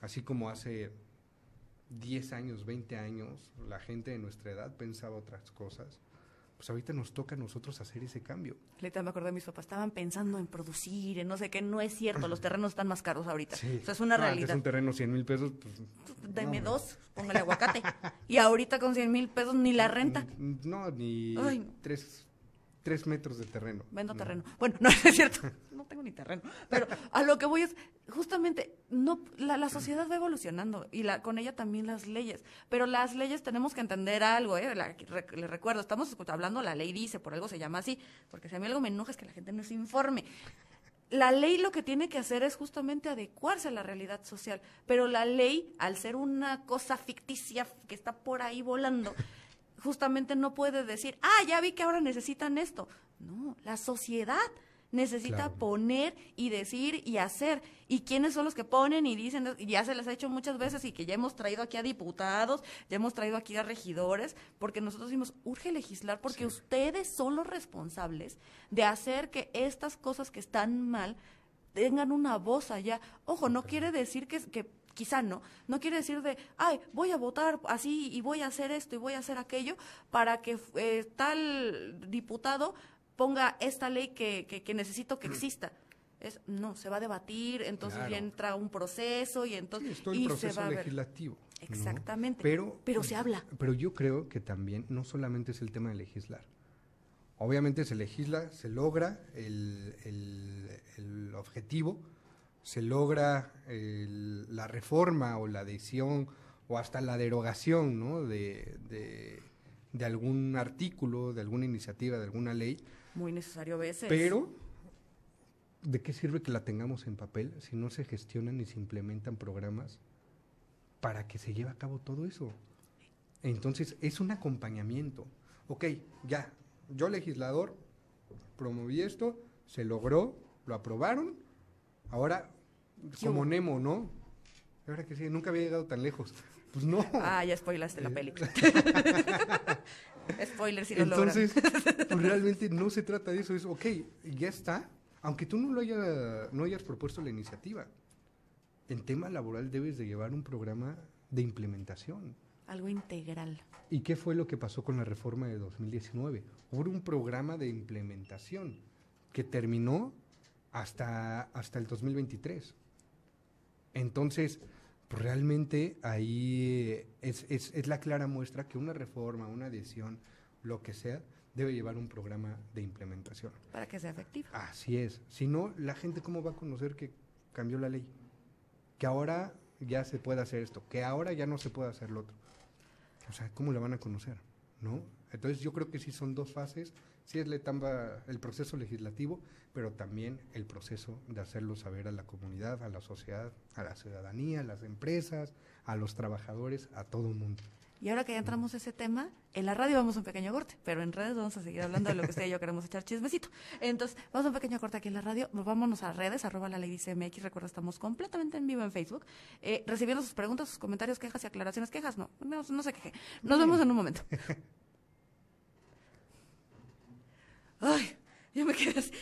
Así como hace 10 años, 20 años, la gente de nuestra edad pensaba otras cosas. Pues ahorita nos toca a nosotros hacer ese cambio. Ahorita me acordé de mis papás, estaban pensando en producir, en no sé qué, no es cierto, los terrenos están más caros ahorita. Sí. es una realidad. Es un terreno 100 mil pesos, pues... Deme dos, póngale aguacate. y ahorita con 100 mil pesos ni la renta. No, ni tres tres metros de terreno. Vendo terreno. Bueno, no es cierto. No tengo ni terreno. Pero a lo que voy es, justamente, no, la, sociedad va evolucionando y la, con ella también las leyes. Pero las leyes tenemos que entender algo, ¿eh? le recuerdo, estamos hablando, la ley dice, por algo se llama así, porque si a mí algo me enoja es que la gente no se informe. La ley lo que tiene que hacer es justamente adecuarse a la realidad social, pero la ley, al ser una cosa ficticia que está por ahí volando, justamente no puede decir, ah, ya vi que ahora necesitan esto. No, la sociedad necesita poner y decir y hacer. ¿Y quiénes son los que ponen y dicen? Y ya se les ha hecho muchas veces y que ya hemos traído aquí a diputados, ya hemos traído aquí a regidores, porque nosotros decimos, urge legislar porque ustedes son los responsables de hacer que estas cosas que están mal tengan una voz allá. Ojo, no quiere decir que, que quizá no, no quiere decir de, ay, voy a votar así y voy a hacer esto y voy a hacer aquello para que eh, tal diputado ponga esta ley que, que, necesito que exista. Es, no, se va a debatir, entonces ya entra un proceso y entonces... Sí, y proceso se va legislativo. Exactamente. Pero, pero se habla. Pero yo creo que también no solamente es el tema de legislar. Obviamente se legisla, se logra el, el, el objetivo, se logra la reforma o la adhesión o hasta la derogación ¿no? de, de, algún artículo, de alguna iniciativa, de alguna ley. Muy necesario a veces. Pero, ¿de qué sirve que la tengamos en papel si no se gestionan ni se implementan programas para que se lleve a cabo todo eso? Entonces, es un acompañamiento. Ok, ya, yo legislador promoví esto, se logró, lo aprobaron, Ahora, como Nemo, ¿no? Ahora que sí, nunca había llegado tan lejos. Pues no. Ah, ya spoilaste la eh, película. Spoiler si lo Entonces, pues realmente no se trata de eso. Es, ok, ya está. Aunque tú no lo haya, no hayas propuesto la iniciativa. En tema laboral debes de llevar un programa de implementación. Algo integral. ¿Y qué fue lo que pasó con la reforma de 2019? Hubo un programa de implementación que terminó hasta, hasta el 2023. Entonces, pues realmente ahí es, es, es la clara muestra que una reforma, una adhesión, lo que sea, debe llevar un programa de implementación. Para que sea efectivo. Así es. Si no, la gente cómo va a conocer que cambió la ley. Que ahora ya se puede hacer esto, que ahora ya no se puede hacer lo otro. O sea, ¿cómo la van a conocer? ¿No? Entonces yo creo que sí son dos fases. Sí es la etapa, el proceso legislativo, pero también el proceso de hacerlo saber a la comunidad, a la sociedad, a la ciudadanía, a las empresas, a los trabajadores, a todo el mundo. Y ahora que ya entramos a ese tema, en la radio vamos a un pequeño corte, pero en redes vamos a seguir hablando de lo que usted y yo queremos echar chismecito. Entonces, vamos a un pequeño corte aquí en la radio, vámonos a redes, arroba la ley CMX, recuerda, estamos completamente en vivo en Facebook, eh, recibiendo sus preguntas, sus comentarios, quejas y aclaraciones, quejas, no, no, no se queje. Nos vemos en un momento. Ay, yo me quedé así.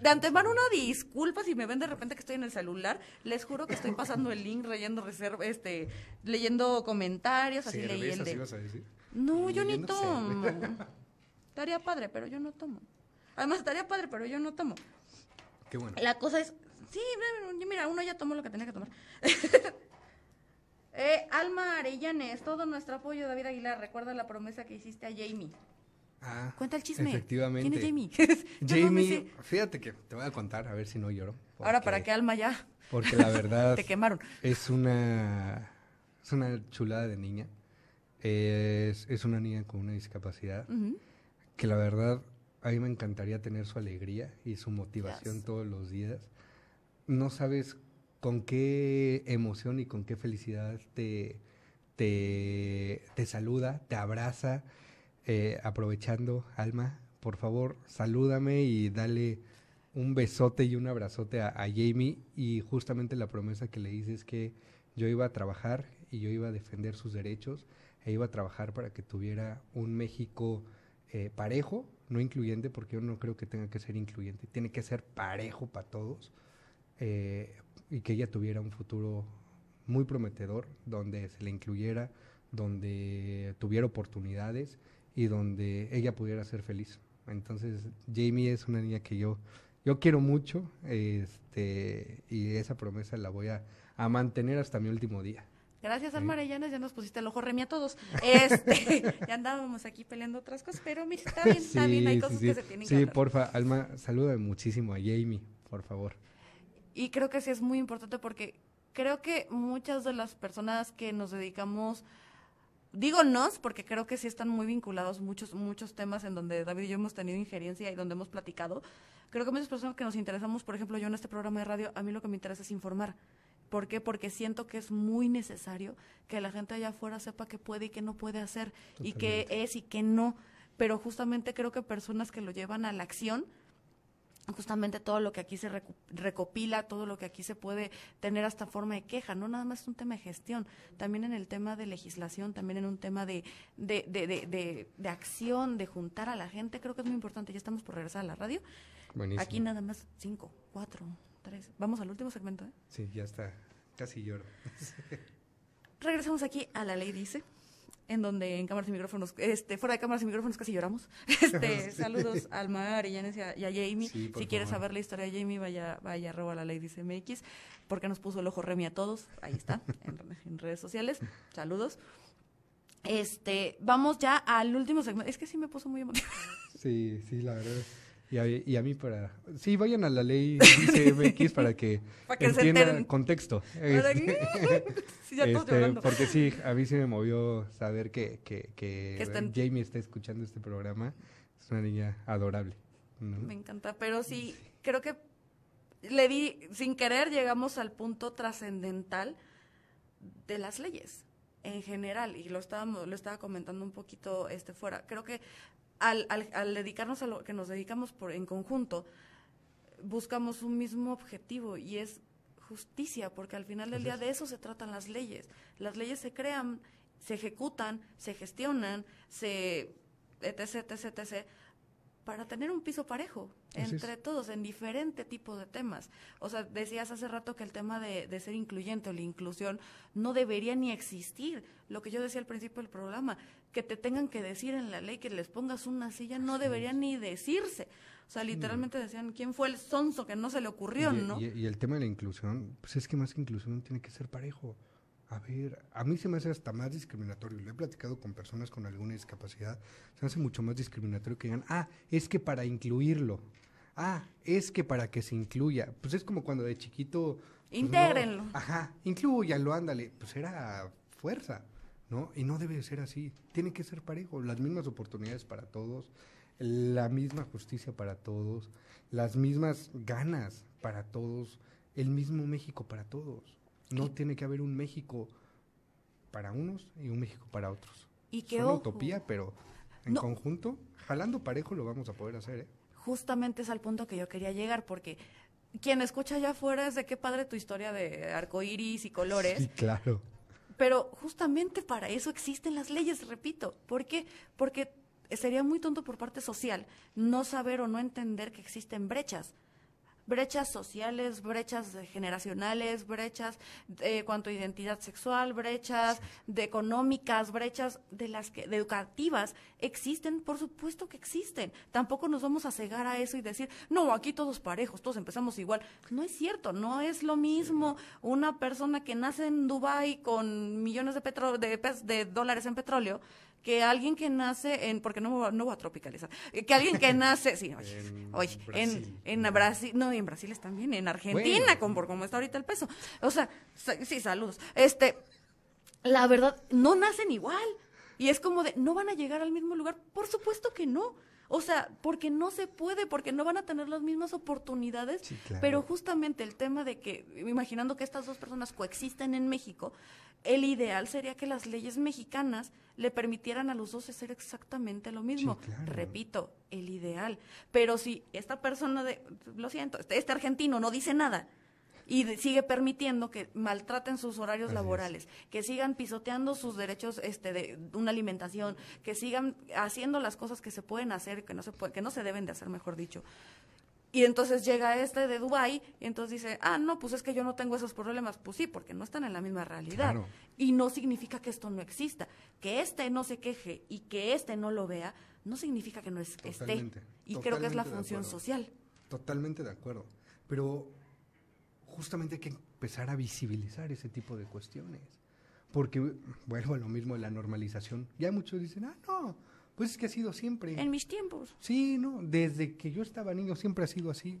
De antemano una disculpa si me ven de repente que estoy en el celular. Les juro que estoy pasando el link, leyendo reserva, este, leyendo comentarios, así leí el de... vas a decir? No, yo ni tomo. Estaría padre, pero yo no tomo. Además, estaría padre, pero yo no tomo. Qué bueno. La cosa es, sí, mira, uno ya tomó lo que tenía que tomar. eh, Alma Arellanes, todo nuestro apoyo, David Aguilar. Recuerda la promesa que hiciste a Jamie. Ah, Cuenta el chisme. Efectivamente. ¿Quién es Jamie? No Jamie, fíjate que te voy a contar, a ver si no lloro. Ahora, para que Alma ya Porque la verdad te quemaron. es una, es una chulada de niña. Es, es una niña con una discapacidad que la verdad a mí me encantaría tener su alegría y su motivación Yes. todos los días. No sabes con qué emoción y con qué felicidad te, te, te saluda, te abraza. Eh, aprovechando, Alma, por favor, salúdame y dale un besote y un abrazote a, Jamie. Y justamente la promesa que le hice es que yo iba a trabajar y yo iba a defender sus derechos e iba a trabajar para que tuviera un México eh, parejo, no incluyente, porque yo no creo que tenga que ser incluyente, tiene que ser parejo para todos eh, y que ella tuviera un futuro muy prometedor, donde se le incluyera, donde tuviera oportunidades y donde ella pudiera ser feliz. Entonces, Jamie es una niña que yo, yo quiero mucho este, y esa promesa la voy a, a mantener hasta mi último día. Gracias, Sí. Alma Arellanes, ya nos pusiste el ojo remi a todos. Este, ya andábamos aquí peleando otras cosas, pero mira, está bien, está bien, hay Sí, cosas sí, que sí. se tienen Sí, que hablar. porfa, Alma, saluda muchísimo a Jamie, por favor. Y creo que sí es muy importante porque creo que muchas de las personas que nos dedicamos, digo nos, porque creo que sí están muy vinculados muchos, muchos temas en donde David y yo hemos tenido injerencia y donde hemos platicado. Creo que muchas personas que nos interesamos, por ejemplo, yo en este programa de radio, a mí lo que me interesa es informar. ¿Por qué? Porque siento que es muy necesario que la gente allá afuera sepa qué puede y qué no puede hacer, y qué es y qué no. Pero justamente creo que personas que lo llevan a la acción, justamente todo lo que aquí se recopila, todo lo que aquí se puede tener hasta forma de queja, no nada más es un tema de gestión, también en el tema de legislación, también en un tema de, de, de, de, de- de acción, de juntar a la gente, creo que es muy importante. Ya estamos por regresar a la radio. Buenísimo. Aquí nada más cinco, cuatro, tres. Vamos al último segmento, ¿eh? Sí, ya está. Casi lloro. Regresamos aquí a La Ley Dice, en donde en cámaras y micrófonos, este, fuera de cámaras y micrófonos casi lloramos. Este, Sí. Saludos a Alma Arellanes y a, y a Jamie. Sí, si quieres saber la historia de Jamie, vaya, vaya arroba La Ley Dice MX, porque nos puso el ojo Remy a todos. Ahí está, en, en redes sociales. Saludos. Este, vamos ya al último segmento. Es que sí me puso muy emotiva. Sí, sí, la verdad. Y a, y a mí para... Sí, vayan a la ley dice MX para que, Para que se entiendan contexto. Para Este, que- sí, ya este, porque sí, a mí sí me movió saber que, que, que Que están- Jamie está escuchando este programa. Es una niña adorable. ¿no? Me encanta, pero sí, creo que le di, sin querer, llegamos al punto trascendental de las leyes en general, y lo estábamos, lo estaba comentando un poquito este fuera. Creo que al, al, al dedicarnos a lo que nos dedicamos por, en conjunto, buscamos un mismo objetivo y es justicia, porque al final del día de eso se tratan las leyes. Las leyes se crean, se ejecutan, se gestionan, se etc, etc, etc, para tener un piso parejo es. entre todos en diferente tipo de temas. O sea, decías hace rato que el tema de, de ser incluyente o la inclusión no debería ni existir. Lo que yo decía al principio del programa, que te tengan que decir en la ley que les pongas una silla, no debería ni decirse. O sea, literalmente decían, ¿quién fue el sonso que no se le ocurrió, y, no? y- y el tema de la inclusión, pues es que más que inclusión tiene que ser parejo. A ver, a mí se me hace hasta más discriminatorio. Lo he platicado con personas con alguna discapacidad. Se me hace mucho más discriminatorio que digan, ah, es que para incluirlo. Ah, es que para que se incluya. Pues es como cuando de chiquito. pues, no, Intégrenlo. ajá, incluyanlo, ándale. Pues era fuerza, ¿no? Y no debe de ser así. Tiene que ser parejo. Las mismas oportunidades para todos, la misma justicia para todos, las mismas ganas para todos, el mismo México para todos. No tiene que haber un México para unos y un México para otros. Y que, Suena ojo, utopía, pero en No. conjunto, jalando parejo lo vamos a poder hacer, ¿eh? justamente es al punto que yo quería llegar, porque quien escucha allá afuera es de qué padre tu historia de arcoíris y colores, Sí, claro. Pero justamente para eso existen las leyes, repito. ¿Por qué? Porque sería muy tonto por parte social no saber o no entender que existen brechas. Brechas sociales, brechas generacionales, brechas de cuanto a identidad sexual, brechas de económicas, brechas de las que de educativas existen, por supuesto que existen. Tampoco nos vamos a cegar a eso y decir, "No, aquí todos parejos, todos empezamos igual." No es cierto, no es lo mismo una persona que nace en Dubai con millones de petro- de, de dólares en petróleo que alguien que nace en porque no, me voy a- no voy a tropicalizar eh, que alguien que nace sí oye, En oye, Brasil. en, en Brasil no y en Brasil es también en Argentina Bueno. por cómo está ahorita el peso. O sea sí saludos. Este la verdad no nacen igual. Y es como de no van a llegar al mismo lugar por supuesto que no. O sea porque no se puede porque no van a tener las mismas oportunidades. Sí, claro. pero justamente el tema de que imaginando que estas dos personas coexisten en México el ideal sería que las leyes mexicanas le permitieran a los dos hacer exactamente lo mismo. Sí, claro. Repito, el ideal. Pero si esta persona de, lo siento, este, este argentino no dice nada y de- sigue permitiendo que maltraten sus horarios Así es. laborales, que sigan pisoteando sus derechos este, de una alimentación, que sigan haciendo las cosas que se pueden hacer, que no se puede, que no se deben de hacer, mejor dicho. Y entonces llega este de Dubai y entonces dice, ah, no, pues es que yo no tengo esos problemas. Pues sí, porque no están en la misma realidad. Claro. Y no significa que esto no exista. Que este no se queje y que este no lo vea, no significa que no es- esté. Totalmente, Y creo que es la función social. Totalmente de acuerdo. Pero justamente hay que empezar a visibilizar ese tipo de cuestiones. Porque vuelvo a lo mismo de la normalización. Ya muchos dicen, ah, no, pues es que ha sido siempre. En mis tiempos. Sí, no, desde que yo estaba niño siempre ha sido así.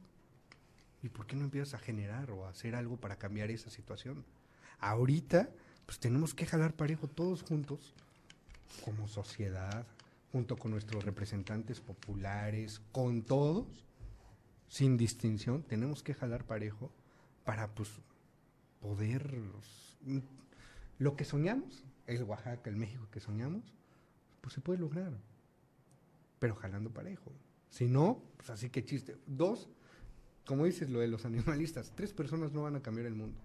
¿Y por qué no empiezas a generar o a hacer algo para cambiar esa situación? Ahorita, pues tenemos que jalar parejo todos juntos, como sociedad, junto con nuestros representantes populares, con todos, sin distinción, tenemos que jalar parejo para pues poder mm, lo que soñamos, el Oaxaca, el México que soñamos, pues se puede lograr pero jalando parejo. Si no, pues así que chiste. Dos, como dices lo de los animalistas, tres personas no van a cambiar el mundo.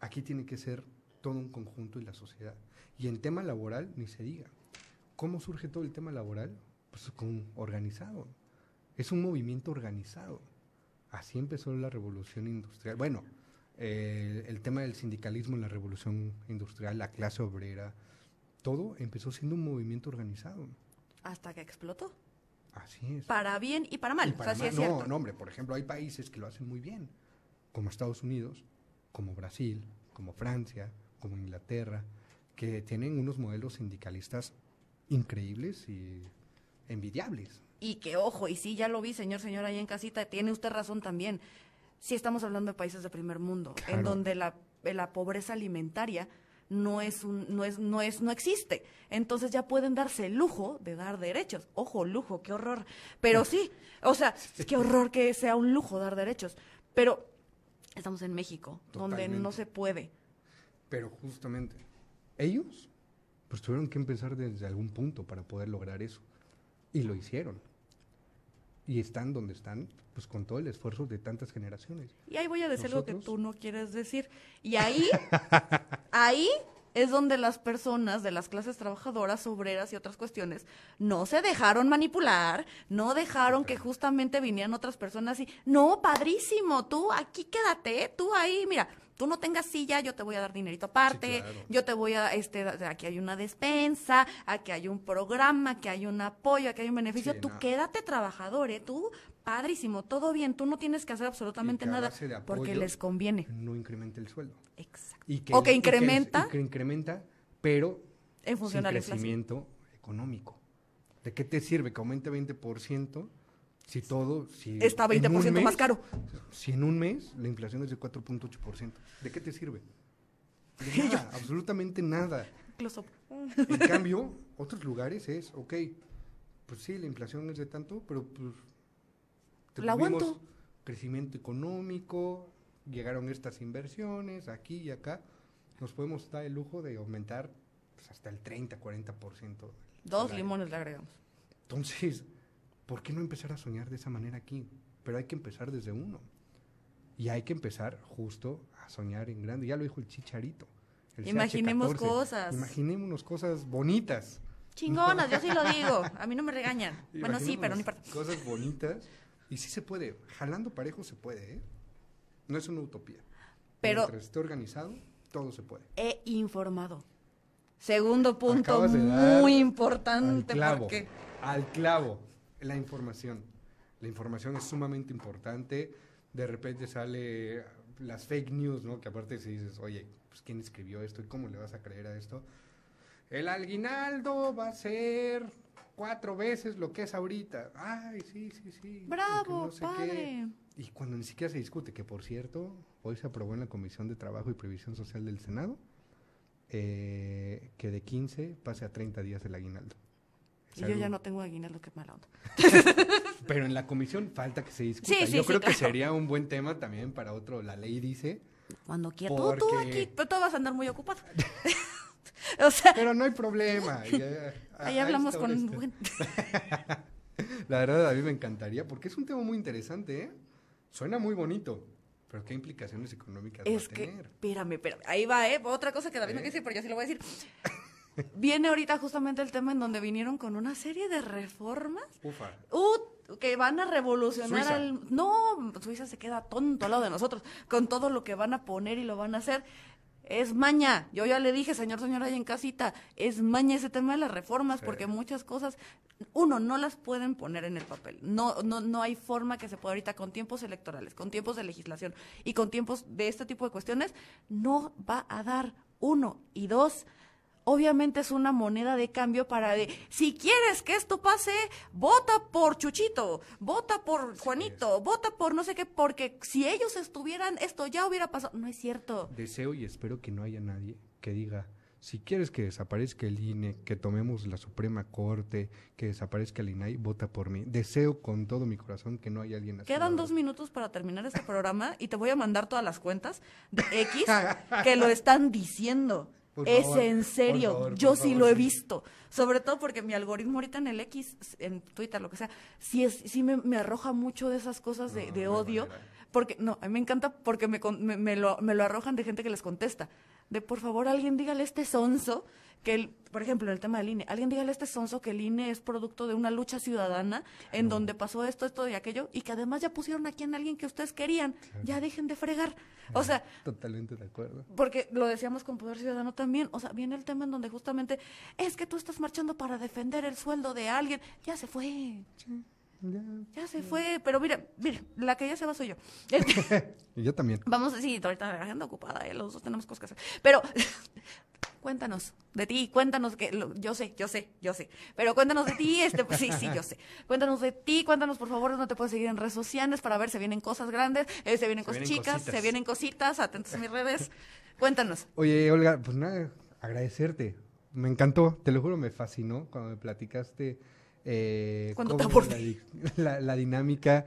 Aquí tiene que ser todo un conjunto y la sociedad. Y en tema laboral, ni se diga. ¿Cómo surge todo el tema laboral? Pues con organizado. Es un movimiento organizado. Así empezó la revolución industrial. Bueno, eh, el tema del sindicalismo en la revolución industrial, la clase obrera, todo empezó siendo un movimiento organizado. Hasta que explotó. Así es. Para bien y para mal. Y para o sea, sí mal- es no, cierto. no, hombre, por ejemplo, hay países que lo hacen muy bien, como Estados Unidos, como Brasil, como Francia, como Inglaterra, que tienen unos modelos sindicalistas increíbles y envidiables. Y que, ojo, y sí, ya lo vi, señor, señora, ahí en casita, tiene usted razón también. Sí estamos hablando de países de primer mundo, en donde la, la pobreza alimentaria no es un, no es, no es, no existe. Entonces ya pueden darse el lujo de dar derechos. Ojo, lujo, qué horror. Pero sí, o sea, qué horror que sea un lujo dar derechos. Pero estamos en México, donde no se puede. Pero justamente, ellos, pues tuvieron que empezar desde algún punto para poder lograr eso. Y lo hicieron. Y están donde están, pues con todo el esfuerzo de tantas generaciones. Y ahí voy a decir lo que tú no quieres decir. Y ahí, ahí es donde las personas de las clases trabajadoras, obreras y otras cuestiones no se dejaron manipular, no dejaron que justamente vinieran otras personas y, no, padrísimo, tú aquí quédate, tú ahí, mira, tú no tengas silla, yo te voy a dar dinerito aparte, claro. yo te voy a, este, aquí hay una despensa, aquí hay un programa, aquí hay un apoyo, aquí hay un beneficio, Sí, tú no. quédate trabajador, ¿eh? Tú, padrísimo, todo bien, tú no tienes que hacer absolutamente que nada porque les conviene. No incremente el sueldo. Exacto. Y o que el- y el- incrementa y que incrementa, pero en función sin inflación. crecimiento económico. ¿De qué te sirve que aumente 20% si todo... Si Está en un 20% más mes- caro. Si en un mes la inflación es de 4.8%, ¿de qué te sirve? De nada, absolutamente nada. Incluso- En cambio, otros lugares es, ok, pues sí, la inflación es de tanto, pero pues... La aguanto. Crecimiento económico, llegaron estas inversiones aquí y acá, nos podemos dar el lujo de aumentar pues, hasta el 30, 40%. del Dos salario. limones le agregamos. Entonces, ¿por qué no empezar a soñar de esa manera aquí? Pero hay que empezar desde uno. Y hay que empezar justo a soñar en grande. Ya lo dijo el chicharito. el Imaginemos CH14. cosas. Imaginémonos cosas bonitas. Chingonas, yo sí lo digo. A mí no me regañan. Bueno, sí, pero no importa. Cosas bonitas. Y sí se puede. Jalando parejo se puede, ¿eh? No es una utopía. Pero- Mientras esté organizado, todo se puede. He informado. Segundo punto muy Al importante clavo. porque Al clavo. La información. La información es sumamente importante. De repente sale las fake news, ¿no? Que aparte si dices, oye, pues ¿quién escribió esto y cómo le vas a creer a esto? El aguinaldo va a ser cuatro veces lo que es ahorita. Ay, sí, sí, sí. bravo, no sé qué. padre. Y cuando ni siquiera se discute, que por cierto, hoy se aprobó en la Comisión de Trabajo y Previsión Social del Senado eh, que de 15 pase a 30 días el aguinaldo. Y yo ya no tengo aguinaldo, qué mala onda. Pero en la comisión falta que se discuta. Sí, sí, Yo sí, creo que sería un buen tema también para otro. La ley dice, Cuando quieras. Tú, tú Porque- aquí, tú vas a andar muy ocupado. o sea, pero no hay problema. ya- ahí hablamos con... buen- La verdad, a mí me encantaría porque es un tema muy interesante, ¿eh? Suena muy bonito, pero ¿qué implicaciones económicas Es va a que, tener? espérame, espérame. Ahí va, ¿eh? Otra cosa que David no ¿Eh? quiere decir, pero yo sí lo voy a decir. Viene ahorita justamente el tema en donde vinieron con una serie de reformas Ufa. Uh, que van a revolucionar Suiza. al... No, Suiza se queda tonto al lado de nosotros con todo lo que van a poner y lo van a hacer. Es maña. Yo ya le dije, señor, señora, ahí en casita, es maña ese tema de las reformas Sí. porque muchas cosas, uno, no las pueden poner en el papel. No, no, no hay forma que se pueda ahorita con tiempos electorales, con tiempos de legislación y con tiempos de este tipo de cuestiones, no va a dar uno. Y dos, obviamente es una moneda de cambio para de, si quieres que esto pase, vota por Chuchito, vota por Juanito, vota por no sé qué, porque si ellos estuvieran, esto ya hubiera pasado. No es cierto. Deseo y espero que no haya nadie que diga, si quieres que desaparezca el INE, que tomemos la Suprema Corte, que desaparezca el INAI, vota por mí. Deseo con todo mi corazón que no haya alguien así. Quedan dos minutos para terminar este programa y te voy a mandar todas las cuentas de X que lo están diciendo. Por es favor, en serio, favor, yo sí favor, lo he visto. Sobre todo porque mi algoritmo ahorita en el X, en Twitter, lo que sea, sí, es, sí me, me arroja mucho de esas cosas de, No, de odio. manera. Porque, no, a mí me encanta porque me, con- me, me lo, me lo arrojan de gente que les contesta. De por favor, alguien dígale este sonso que, el, por ejemplo, en el tema del INE, alguien dígale a este sonso que el INE es producto de una lucha ciudadana en donde pasó esto, esto y aquello, y que además ya pusieron aquí en alguien que ustedes querían. Ya dejen de fregar. O sea, Totalmente de acuerdo. porque lo decíamos con Poder Ciudadano también, o sea, viene el tema en donde justamente es que tú estás marchando para defender el sueldo de alguien, ya se fue, Ya. ya se fue, pero mira, mira, la que ya se va soy yo. Y yo también. Vamos, sí, ahorita la agenda ocupada, ¿eh? los dos tenemos cosas que hacer, pero cuéntanos de ti, cuéntanos que, lo- yo sé, yo sé, yo sé, pero cuéntanos de ti, este, pues, sí, sí, yo sé, cuéntanos de ti, cuéntanos por favor dónde te puedes seguir en redes sociales para ver si vienen cosas grandes, eh, se vienen Se cosas vienen chicas, cositas. se vienen cositas, atentos a mis redes, cuéntanos. Oye, Olga, pues nada, agradecerte. Me encantó, te lo juro, me fascinó cuando me platicaste. Eh, te cómo la dinámica.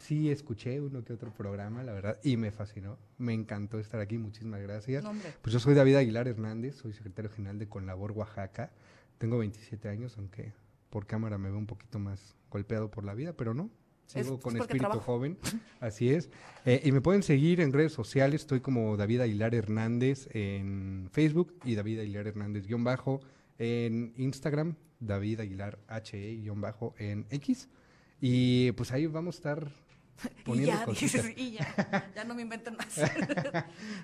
Sí, escuché uno que otro programa, la verdad, y me fascinó. Me encantó estar aquí, muchísimas gracias. No. Pues yo soy David Aguilar Hernández, soy secretario general de Conlabor Oaxaca. Tengo 27 años, aunque por cámara me veo un poquito más golpeado por la vida, pero no. Sigo es con espíritu trabajo. joven, así es. Eh, y me pueden seguir en redes sociales, estoy como David Aguilar Hernández en Facebook y David Aguilar Hernández guion bajo en Instagram, David Aguilar HE guion bajo en X. Y pues ahí vamos a estar y poniendo ya, cositas. dices, y ya, ya no me inventen más.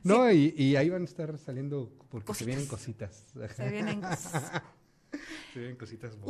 No, y, y ahí van a estar saliendo porque se vienen cositas. Se vienen cosas.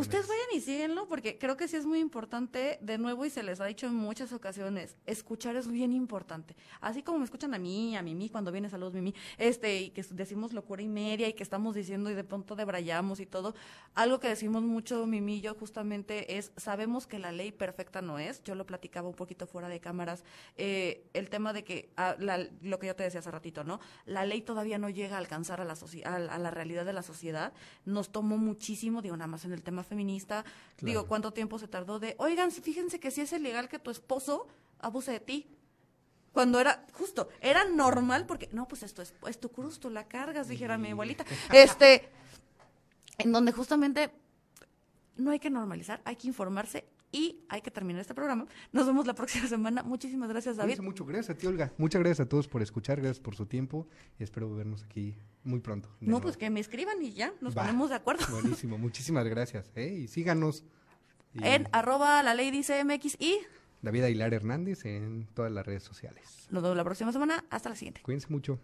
Ustedes vayan y síguenlo porque creo que sí es muy importante, de nuevo, y se les ha dicho en muchas ocasiones, escuchar es bien importante. Así como me escuchan a mí, a Mimi, cuando viene Saludos Mimi, este, y que decimos locura y media y que estamos diciendo y de pronto debrayamos y todo, algo que decimos mucho Mimi y yo justamente es, sabemos que la ley perfecta no es, yo lo platicaba un poquito fuera de cámaras, eh, el tema de que, ah, la- lo que yo te decía hace ratito, ¿no? La ley todavía no llega a alcanzar a la, a, a la realidad de la sociedad, nos tomó muchísimo, digo, nada más en el tema feminista, digo. ¿cuánto tiempo se tardó de, oigan, fíjense que sí es ilegal que tu esposo abuse de ti? Cuando era, justo, era normal porque, no, pues esto es, es tu cruz, tú la cargas, dijera mi abuelita. Este, en donde justamente no hay que normalizar, hay que informarse y hay que terminar este programa. Nos vemos la próxima semana. Muchísimas gracias, David. Mucho. Gracias a ti, Olga. Muchas gracias a todos por escuchar, gracias por su tiempo espero vernos aquí muy pronto. No, nuevo. pues que me escriban y ya, nos Va. ponemos de acuerdo. Buenísimo, muchísimas gracias. ¿eh? Y síganos. Y En arroba la ley dice MX y David Aguilar Hernández en todas las redes sociales. nos vemos la próxima semana. Hasta la siguiente. Cuídense mucho.